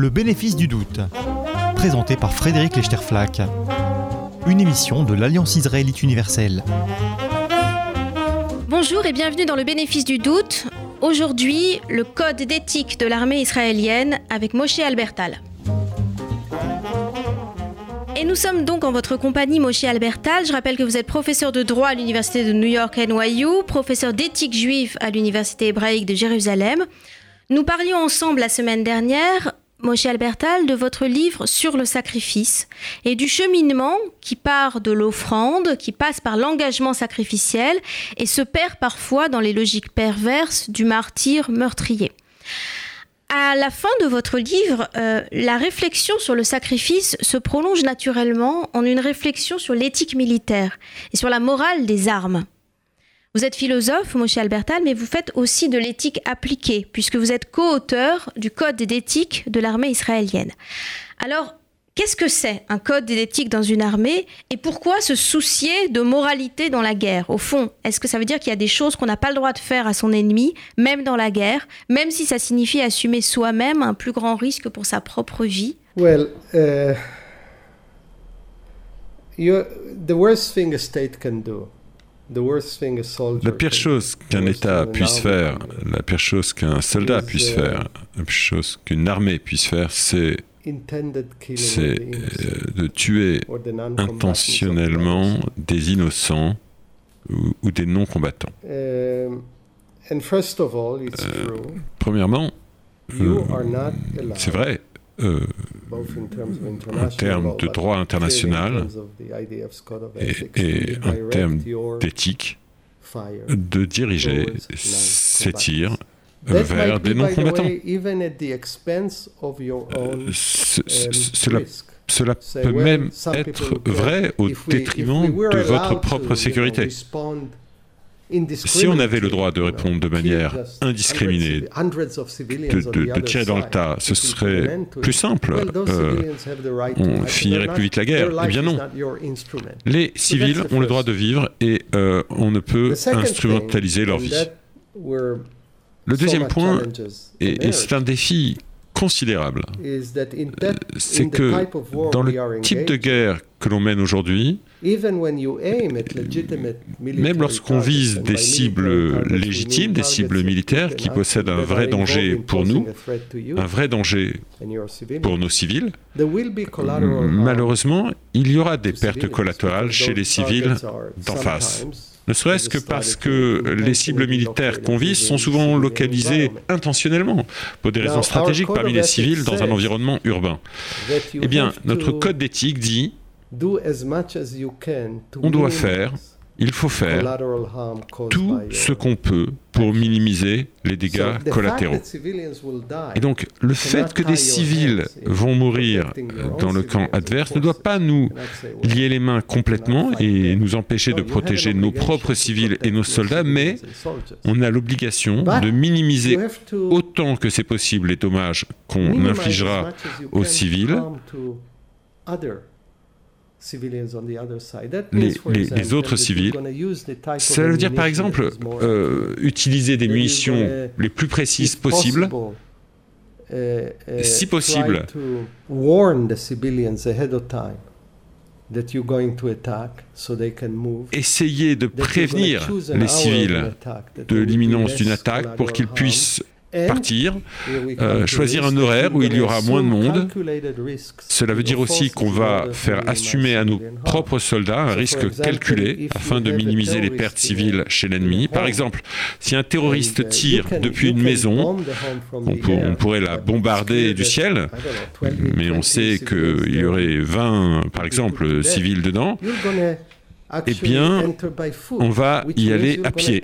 Le bénéfice du doute, présenté par Frédéric Lechterflack. Une émission de l'Alliance israélite universelle. Bonjour et bienvenue dans le bénéfice du doute. Aujourd'hui, le code d'éthique de l'armée israélienne avec Moshe Albertal. Et nous sommes donc en votre compagnie, Moshe Albertal. Je rappelle que vous êtes professeur de droit à l'université de New York NYU, professeur d'éthique juive à l'université hébraïque de Jérusalem. Nous parlions ensemble la semaine dernière, Moshe Albertal, de votre livre sur le sacrifice et du cheminement qui part de l'offrande, qui passe par l'engagement sacrificiel et se perd parfois dans les logiques perverses du martyr meurtrier. À la fin de votre livre, euh, la réflexion sur le sacrifice se prolonge naturellement en une réflexion sur l'éthique militaire et sur la morale des armes. Vous êtes philosophe, Moshe Albertal, mais vous faites aussi de l'éthique appliquée, puisque vous êtes co-auteur du Code d'éthique de l'armée israélienne. Alors, Qu'est-ce que c'est un code d'éthique dans une armée et pourquoi se soucier de moralité dans la guerre? Au fond, est-ce que ça veut dire qu'il y a des choses qu'on n'a pas le droit de faire à son ennemi, même dans la guerre, même si ça signifie assumer soi-même un plus grand risque pour sa propre vie? Well, uh, the worst thing a state can do. La pire chose qu'un État puisse faire, la pire chose qu'un soldat puisse faire, la pire chose qu'une armée puisse faire, c'est euh, de tuer intentionnellement des innocents ou, des non-combattants. Euh, premièrement, euh, c'est vrai, en termes de droit international et, en termes d'éthique, de diriger ces tirs vers des non-combattants. cela, peut même être vrai au détriment de votre propre sécurité. Si on avait le droit de répondre de manière indiscriminée, de, tirer dans le tas, ce serait plus simple. Euh, on finirait plus vite la guerre. Eh bien non. Les civils ont le droit de vivre et euh, on ne peut instrumentaliser leur vie. Le deuxième point, et, c'est un défi considérable, euh, c'est que dans le type de guerre que l'on mène aujourd'hui, même lorsqu'on vise des cibles légitimes, des cibles militaires qui possèdent un vrai danger pour nous, un vrai danger pour nos civils, malheureusement, il y aura des pertes collatérales chez les civils d'en face ne serait-ce que parce que les cibles militaires qu'on vise sont souvent localisées intentionnellement pour des raisons stratégiques parmi les civils dans un environnement urbain. Eh bien, notre code d'éthique dit on doit faire il faut faire tout ce qu'on peut pour minimiser les dégâts collatéraux. Et donc, le fait que des civils vont mourir dans le camp adverse ne doit pas nous lier les mains complètement et nous empêcher de protéger nos propres civils et nos soldats, mais on a l'obligation de minimiser autant que c'est possible les dommages qu'on infligera aux civils les, autres civils. Ça veut dire par exemple euh, utiliser des munitions les plus précises possibles, uh, uh, si possible. Essayer de prévenir les civils de l'imminence d'une attaque pour qu'ils puissent partir, euh, choisir un horaire où il y aura moins de monde. Cela veut dire aussi qu'on va faire assumer à nos propres soldats un risque calculé afin de minimiser les pertes civiles chez l'ennemi. Par exemple, si un terroriste tire depuis une maison, on, pourrait la bombarder du ciel, mais on sait qu'il y aurait 20, par exemple, civils dedans eh bien, on va y aller à pied.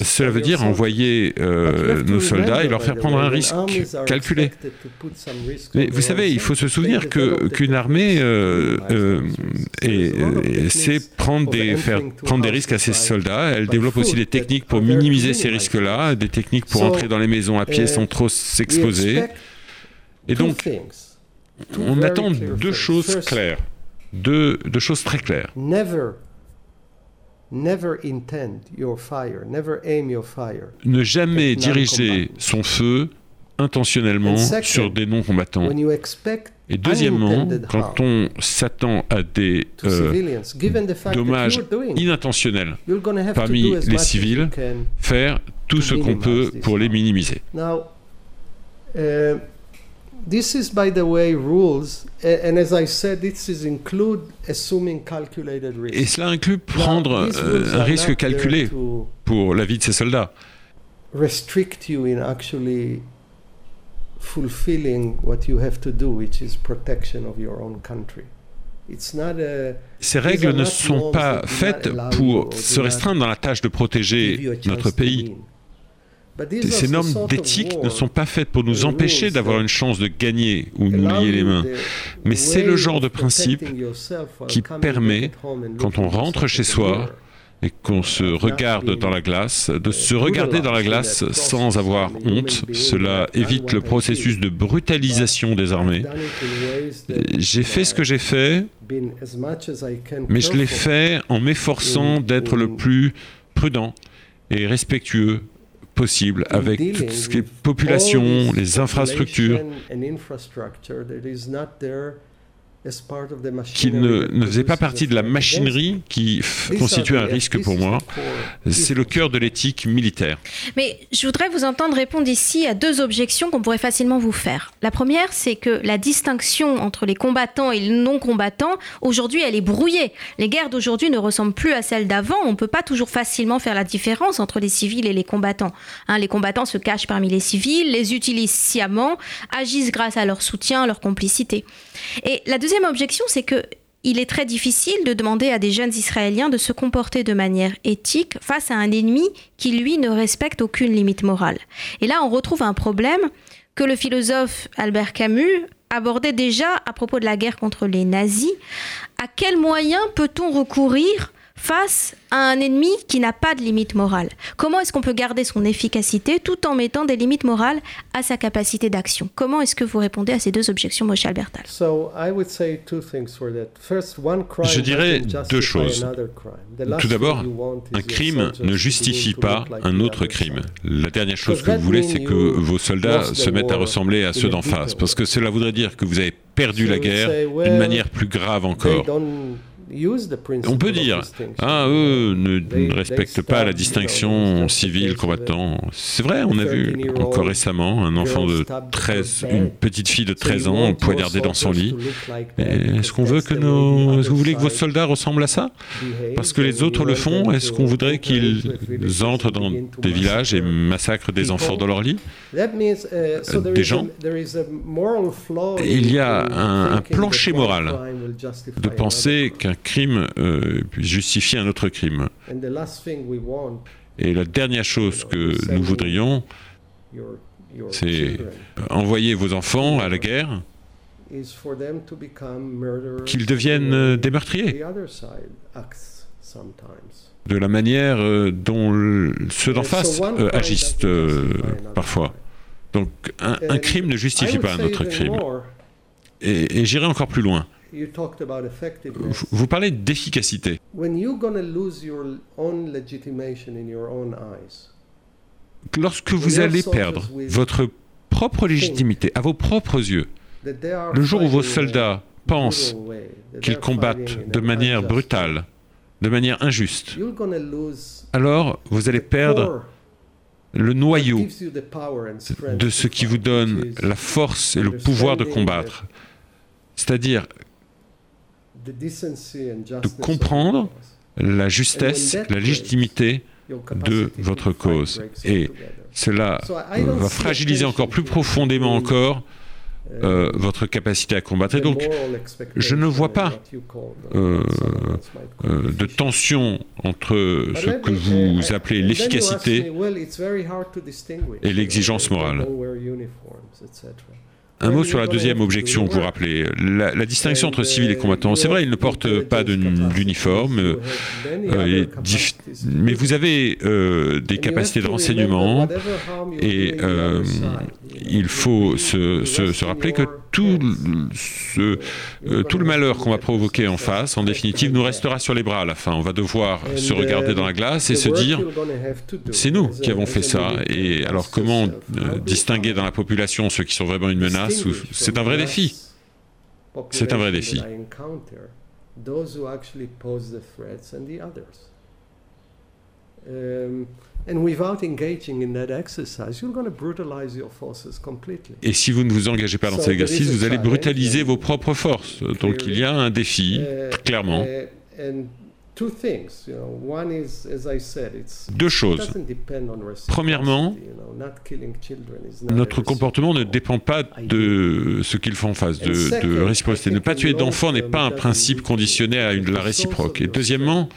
Cela veut dire envoyer euh, nos soldats et leur faire prendre un risque calculé. Mais vous savez, il faut se souvenir qu'une armée euh, euh, sait prendre des, faire prendre des risques à ses soldats. Elle développe aussi des techniques pour minimiser ces risques-là, des techniques pour entrer dans les maisons à pied sans trop s'exposer. Et donc, on attend deux choses claires, deux, deux choses très claires. Ne jamais diriger son feu intentionnellement sur des non-combattants. Et deuxièmement, quand on s'attend à des euh, dommages inintentionnels parmi les civils, faire tout ce qu'on peut pour les minimiser. Uh, this is, by the way, rules, and as I said, this is include assuming calculated risk. Et cela inclut prendre euh, un risque calculé pour la vie de ces soldats. Restrict you in actually fulfilling what you have to do, which is protection of your own country. Ces règles ne sont pas faites pour se restreindre dans la tâche de protéger notre pays. Ces normes d'éthique ne sont pas faites pour nous empêcher d'avoir une chance de gagner ou nous lier les mains. Mais c'est le genre de principe qui permet, quand on rentre chez soi, et qu'on se regarde dans la glace, de se regarder dans la glace sans avoir honte. Cela évite le processus de brutalisation des armées. J'ai fait ce que j'ai fait, mais je l'ai fait en m'efforçant d'être le plus prudent et respectueux possible avec toutes les populations, les infrastructures qui ne, ne, faisait pas partie de la machinerie qui constitue un risque pour moi. C'est le cœur de l'éthique militaire. Mais je voudrais vous entendre répondre ici à deux objections qu'on pourrait facilement vous faire. La première, c'est que la distinction entre les combattants et les non-combattants, aujourd'hui, elle est brouillée. Les guerres d'aujourd'hui ne ressemblent plus à celles d'avant. On ne peut pas toujours facilement faire la différence entre les civils et les combattants. Hein, les combattants se cachent parmi les civils, les utilisent sciemment, agissent grâce à leur soutien, leur complicité. Et la deuxième objection, c'est que il est très difficile de demander à des jeunes Israéliens de se comporter de manière éthique face à un ennemi qui, lui, ne respecte aucune limite morale. Et là, on retrouve un problème que le philosophe Albert Camus abordait déjà à propos de la guerre contre les nazis. À quels moyens peut-on recourir face à un ennemi qui n'a pas de limite morale. Comment est-ce qu'on peut garder son efficacité tout en mettant des limites morales à sa capacité d'action? Comment est-ce que vous répondez à ces deux objections, Moshe Albertal Je dirais deux choses. Tout d'abord, un crime ne justifie pas un autre crime. La dernière chose que vous voulez, c'est que vos soldats se mettent à ressembler à ceux d'en face, parce que cela voudrait dire que vous avez perdu la guerre d'une manière plus grave encore. On peut dire, ah, eux ne, respectent pas la distinction civile-combattant. C'est vrai, on a vu encore récemment un enfant de 13, une petite fille de 13 ans poignardée dans son lit. Est-ce qu'on veut que nos, est-ce que vous voulez que vos soldats ressemblent à ça? Parce que les autres le font, est-ce qu'on voudrait qu'ils entrent dans des villages et massacrent des enfants dans leur lit? Uh, Des gens? Il y a un, un plancher moral de penser qu'un crime euh, justifier un autre crime. Et la dernière chose que nous voudrions, c'est envoyer vos enfants à la guerre, qu'ils deviennent euh, des meurtriers de la manière euh, dont ceux d'en face agissent parfois. Donc un, crime ne justifie pas un autre crime. et j'irai encore plus loin. Vous parlez d'efficacité. Lorsque vous allez perdre votre propre légitimité à vos propres yeux, le jour où vos soldats pensent qu'ils combattent de manière brutale, de manière injuste, alors vous allez perdre le noyau de ce qui vous donne la force et le pouvoir de combattre. C'est-à-dire de comprendre la justesse, la légitimité de votre cause. Et cela va fragiliser encore plus profondément encore euh, votre capacité à combattre. Et donc, je ne vois pas euh, euh, de tension entre ce que vous appelez l'efficacité et l'exigence morale. Un mot sur la deuxième objection que vous rappelez, la, distinction entre civils et combattants. C'est vrai, ils ne portent pas d'uniforme, euh, mais vous avez euh, des capacités de renseignement et euh, il faut se, se rappeler que tout, ce, euh, tout le malheur qu'on va provoquer en face, en définitive, nous restera sur les bras à la fin. On va devoir se regarder dans la glace et se dire, c'est nous qui avons fait ça. Et alors comment euh, distinguer dans la population ceux qui sont vraiment une menace C'est un vrai défi. C'est un vrai défi. Et si vous ne vous engagez pas dans cet exercice, vous allez brutaliser vos propres forces. Donc il y a un défi, clairement. Deux choses. Premièrement, notre comportement ne dépend pas de ce qu'ils font en face, de, de réciprocité. Ne pas tuer d'enfants n'est pas un principe conditionné à une, la réciproque. Et deuxièmement,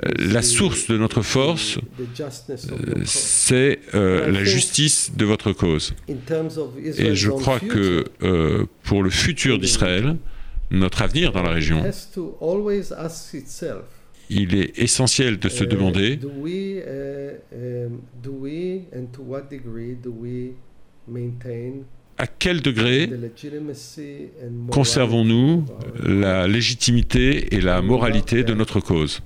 la source de notre force, euh, c'est euh, la justice de votre cause. Et je crois que euh, pour le futur d'Israël, notre avenir dans la région, il est essentiel de se demander à quel degré conservons-nous la légitimité et la moralité de notre cause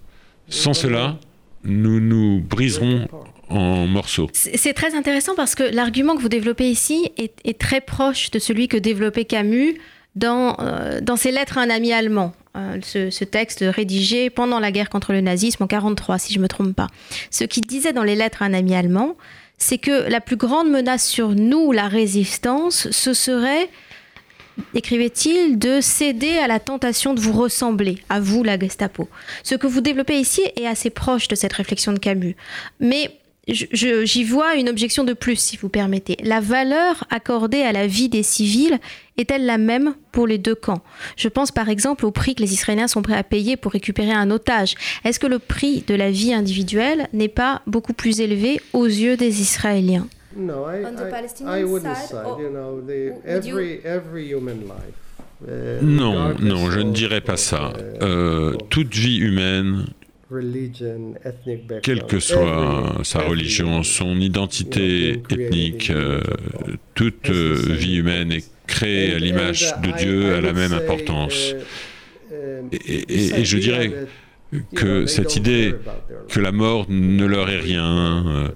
sans cela, nous nous briserons en morceaux. C'est très intéressant parce que l'argument que vous développez ici est, très proche de celui que développait Camus dans, euh, dans ses lettres à un ami allemand. Euh, ce, texte rédigé pendant la guerre contre le nazisme en 1943, si je ne me trompe pas. Ce qu'il disait dans les lettres à un ami allemand, c'est que la plus grande menace sur nous, la résistance, ce serait écrivait-il, de céder à la tentation de vous ressembler, à vous la Gestapo. Ce que vous développez ici est assez proche de cette réflexion de Camus. Mais j'y vois une objection de plus, si vous permettez. La valeur accordée à la vie des civils est-elle la même pour les deux camps? Je pense par exemple au prix que les Israéliens sont prêts à payer pour récupérer un otage. Est-ce que le prix de la vie individuelle n'est pas beaucoup plus élevé aux yeux des Israéliens? No, I, on the Palestinian I, I wouldn't side, side you know, the, every, every human life. Uh, non, non, je ne dirais pas ça. Uh, euh, toute vie humaine, quelle que soit sa religion, son identité ethnique, euh, toute euh, vie humaine est créée à l'image de Dieu à la même importance. Uh, um, et, et, et je dirais que cette idée que la mort ne leur est rien,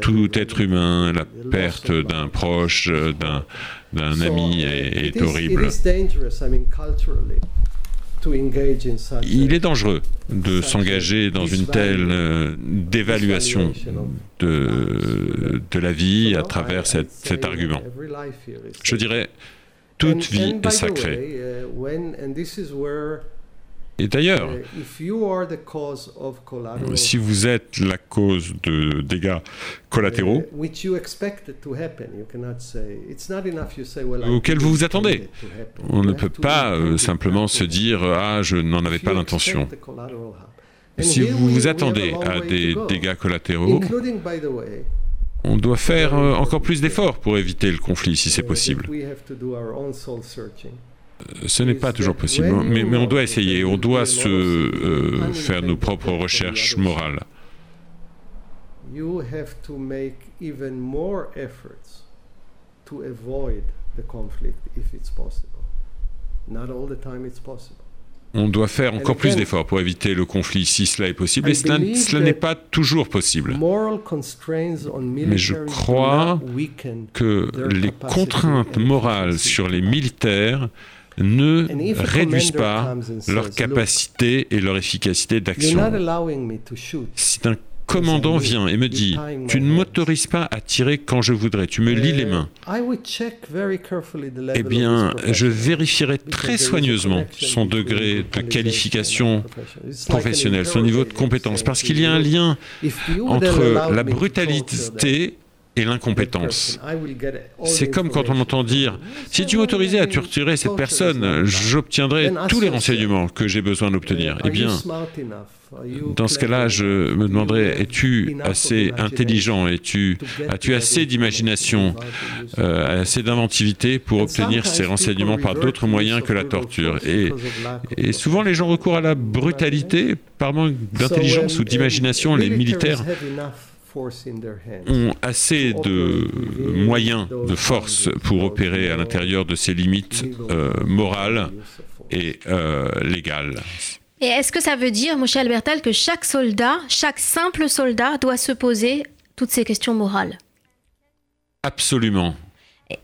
tout être humain, la perte d'un proche, d'un, ami est, horrible. Il est dangereux de s'engager dans une telle euh, dévaluation de, de la vie à travers cet argument. Je dirais, toute vie est sacrée. Et d'ailleurs, si vous êtes la cause de dégâts collatéraux auxquels vous vous attendez, on ne peut pas euh, simplement se dire ⁇ Ah, je n'en avais pas l'intention ⁇ Si vous vous attendez à des dégâts collatéraux, on doit faire euh, encore plus d'efforts pour éviter le conflit si c'est possible ce n'est pas toujours possible, mais, mais, on doit essayer, on doit se euh, faire nos propres recherches morales. On doit faire encore plus d'efforts pour éviter le conflit si cela est possible, et cela, cela n'est pas toujours possible. Mais je crois que les contraintes morales sur les militaires ne réduisent pas leur capacité et leur efficacité d'action. Si un commandant vient et me dit Tu ne m'autorises pas à tirer quand je voudrais, tu me lis les mains. Eh bien, je vérifierai très soigneusement son degré de qualification professionnelle, son niveau de compétence, parce qu'il y a un lien entre la brutalité et l'incompétence. C'est comme quand on entend dire si tu m'autorisais à torturer cette personne, j'obtiendrais tous les renseignements que j'ai besoin d'obtenir. Eh bien, dans ce cas-là, je me demanderais es-tu assez intelligent? As-tu as assez d'imagination, euh, assez d'inventivité pour obtenir ces renseignements par d'autres moyens que la torture? et, et souvent, les gens recourent à la brutalité par manque d'intelligence ou d'imagination. Les militaires ont assez de moyens, de force pour opérer à l'intérieur de ces limites euh, morales et euh, légales. Et est-ce que ça veut dire, Moshe Albertal, que chaque soldat, chaque simple soldat doit se poser toutes ces questions morales? Absolument.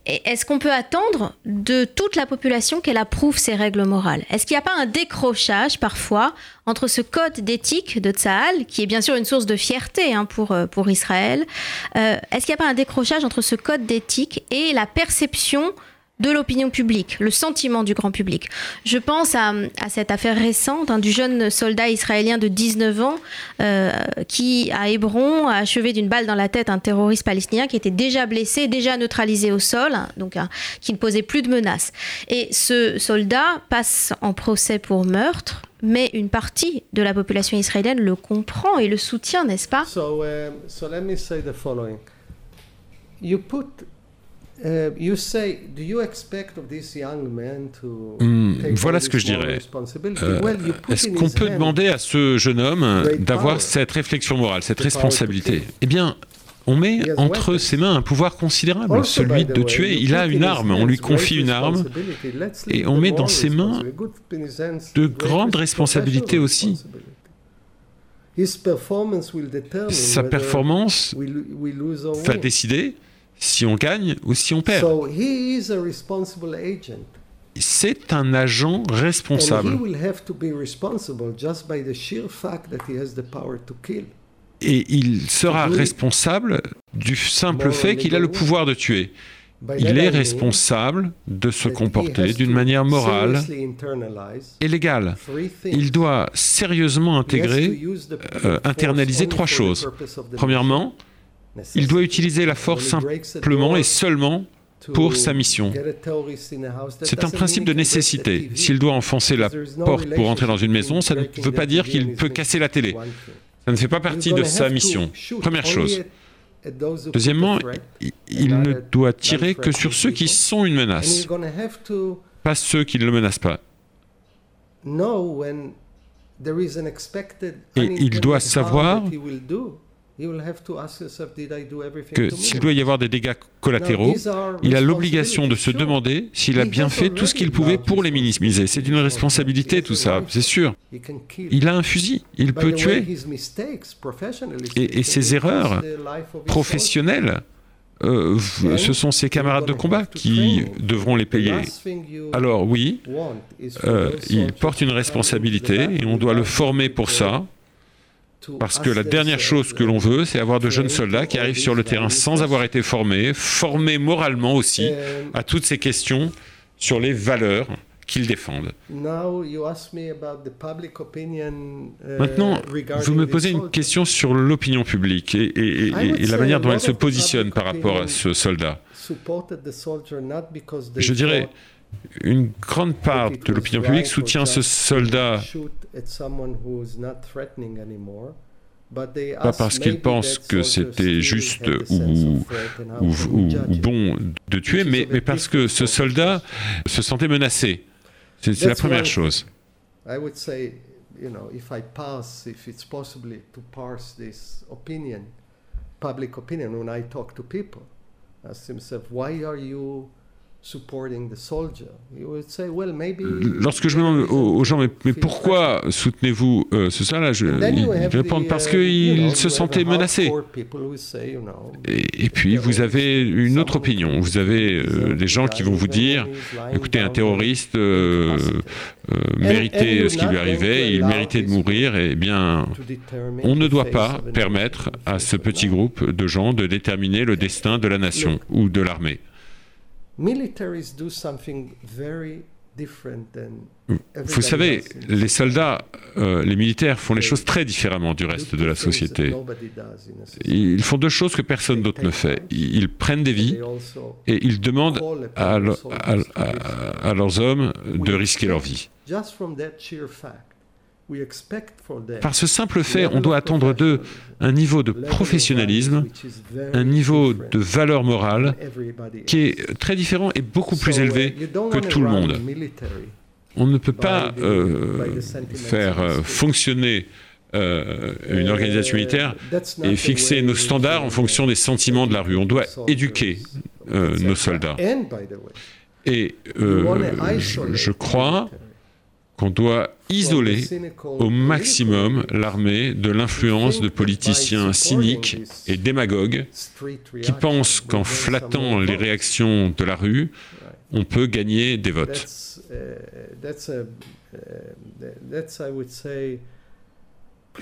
Est-ce qu'on peut attendre de toute la population qu'elle approuve ces règles morales? Est-ce qu'il n'y a pas un décrochage parfois entre ce code d'éthique de Tsahal, qui est bien sûr une source de fierté hein, pour, euh, pour Israël, euh, est-ce qu'il n'y a pas un décrochage entre ce code d'éthique et la perception de l'opinion publique, le sentiment du grand public. Je pense à, cette affaire récente hein, du jeune soldat israélien de 19 ans euh, qui, à Hébron, a achevé d'une balle dans la tête un terroriste palestinien qui était déjà blessé, déjà neutralisé au sol, hein, donc hein, qui ne posait plus de menaces. Et ce soldat passe en procès pour meurtre, mais une partie de la population israélienne le comprend et le soutient, n'est-ce pas? Uh, so let me say the following. You put voilà ce que je dirais. Euh, est-ce qu'on peut demander à ce jeune homme d'avoir cette réflexion morale, cette responsabilité? Eh bien, on met entre ses mains un pouvoir considérable, celui de tuer. Il a une arme, on lui confie une arme, et on met dans ses mains de grandes responsabilités aussi. Sa performance va décider si on gagne ou si on perd. C'est un agent responsable. Et il sera responsable du simple fait qu'il a le pouvoir de tuer. Il est responsable de se comporter d'une manière morale et légale. Il doit sérieusement intégrer, euh, internaliser trois choses. Premièrement, il doit utiliser la force simplement et seulement pour sa mission. C'est un principe de nécessité. S'il doit enfoncer la porte pour entrer dans une maison, ça ne veut pas dire qu'il peut casser la télé. Ça ne fait pas partie de sa mission. Première chose. Deuxièmement, il ne doit tirer que sur ceux qui sont une menace, pas ceux qui ne le menacent pas. Et il doit savoir que s'il doit y avoir des dégâts collatéraux, il a l'obligation de se demander s'il a bien fait tout ce qu'il pouvait pour les minimiser. C'est une responsabilité tout ça, c'est sûr. Il a un fusil, il peut tuer. Et, ses erreurs professionnelles, euh, ce sont ses camarades de combat qui devront les payer. Alors oui, euh, il porte une responsabilité et on doit le former pour ça. Parce que la dernière chose que l'on veut, c'est avoir de jeunes soldats qui arrivent sur le terrain sans avoir été formés, formés moralement aussi à toutes ces questions sur les valeurs qu'ils défendent. Maintenant, vous me posez une question sur l'opinion publique et, la manière dont elle se positionne par rapport à ce soldat. Je dirais, une grande part de l'opinion publique soutient ce soldat pas parce qu'ils pensent que c'était juste ou, bon de tuer, mais, mais parce que ce soldat se sentait menacé. C'est la première chose. Lorsque je demande aux, gens, mais, pourquoi soutenez-vous euh, ce ça là je, Ils répondent parce qu'ils se sentaient menacés. Et, puis vous avez une autre opinion. Vous avez euh, des gens qui vont vous dire, écoutez, un terroriste euh, méritait ce qui lui arrivait, il méritait de mourir. Eh bien, on ne doit pas permettre à ce petit groupe de gens de déterminer le destin de la nation ou de l'armée. Vous savez, les soldats, euh, les militaires font les choses très différemment du reste de la société. Ils font deux choses que personne d'autre ne fait. Ils prennent des vies et ils demandent à leurs hommes de risquer leur vie. Par ce simple fait, on doit attendre d'eux un niveau de professionnalisme, un niveau de valeur morale qui est très différent et beaucoup plus élevé que tout le monde. On ne peut pas euh, faire euh, fonctionner euh, une organisation militaire et fixer nos standards en fonction des sentiments de la rue. On doit éduquer nos soldats. Et je, crois qu'on doit isoler au maximum l'armée de l'influence de politiciens cyniques et démagogues qui pensent qu'en flattant les réactions de la rue, on peut gagner des votes.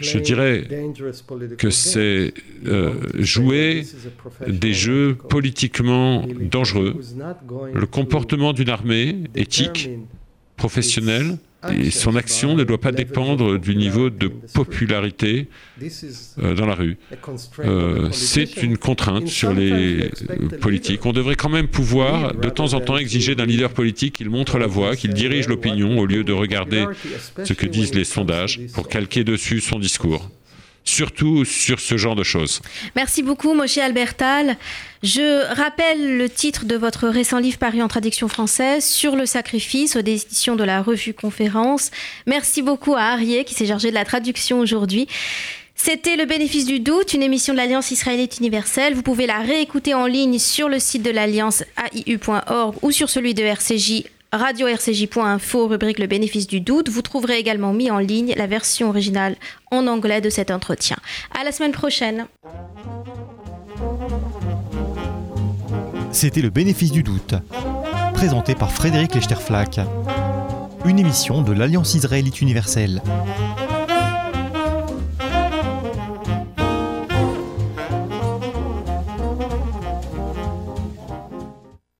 Je dirais que c'est euh, jouer des jeux politiquement dangereux. Le comportement d'une armée éthique, professionnelle, et son action ne doit pas dépendre du niveau de popularité euh, dans la rue. Euh, c'est une contrainte sur les politiques. On devrait quand même pouvoir, de temps en temps, exiger d'un leader politique qu'il montre la voie, qu'il dirige l'opinion, au lieu de regarder ce que disent les sondages pour calquer dessus son discours surtout sur ce genre de choses. Merci beaucoup, Moshe Albertal. Je rappelle le titre de votre récent livre paru en traduction française, Sur le sacrifice, aux éditions de la revue Conférence. Merci beaucoup à Arié qui s'est chargé de la traduction aujourd'hui. C'était Le bénéfice du doute, une émission de l'Alliance israélite universelle. Vous pouvez la réécouter en ligne sur le site de l'Alliance aiu.org ou sur celui de RCJ radio-rcj.info, rubrique Le bénéfice du doute. Vous trouverez également mis en ligne la version originale en anglais de cet entretien. À la semaine prochaine. C'était Le bénéfice du doute, présenté par Frédéric Lechterflack, une émission de l'Alliance israélite universelle.